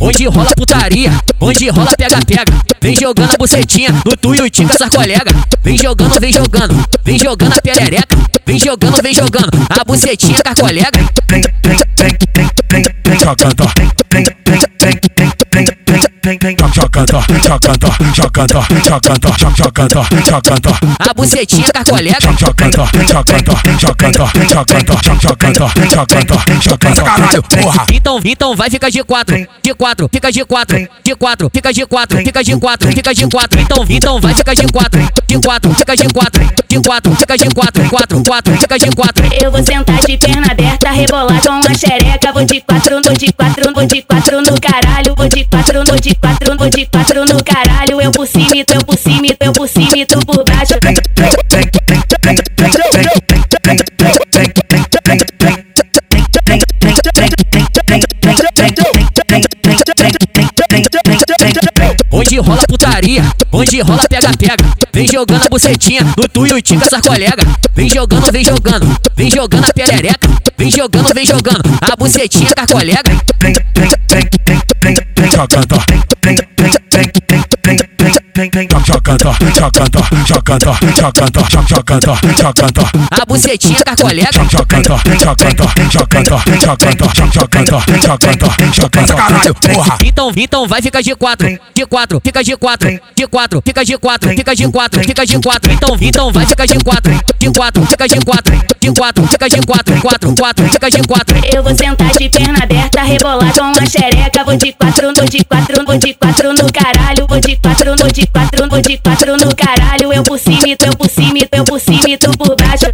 Onde rola putaria, onde rola pega-pega. Vem jogando a bucetinha no tu e o tica essa colega. Vem jogando, vem jogando, vem jogando a perereca. Vem jogando, vem jogando a bucetinha com a colega. Jogando, A bucetinha com a colega. Caralho, porra. Então, então vai ficar de quatro, de quatro, fica de quatro, de quatro, fica de quatro, fica de quatro, fica de quatro. Então, então vai ficar de quatro, de quatro, fica de quatro, de quatro, fica de quatro, quatro, quatro, fica de quatro. Eu vou sentar de perna aberta, rebolar com a xereca. Vou de quatro, vou de quatro, vou de quatro no caralho. Vou de quatro, vou de quatro, vou de quatro no caralho. Eu por cima, eu por cima, eu por cima, tu por baixo. Onde rola putaria, onde rola pega-pega. Vem jogando a bucetinha no tu e o tica essa colega. Vem jogando, vem jogando, vem jogando a perereca. Vem jogando, vem jogando a bucetinha com a colega. Jogando, Então, então vai ficar de quatro, de quatro, fica de quatro, de quatro, fica de quatro, fica de quatro, fica de quatro. Então, então vai ficar de quatro, de quatro, fica de quatro, de quatro, fica de quatro, quatro, quatro, fica de quatro. Eu vou sentar de perna aberta, rebolar com xereca. Vou de quatro, vou de quatro, vou de quatro no caralho. Vou de quatro, vou de quatro, vou de quatro no caralho. Eu por cima, eu por cima, eu por cima, tu por baixo.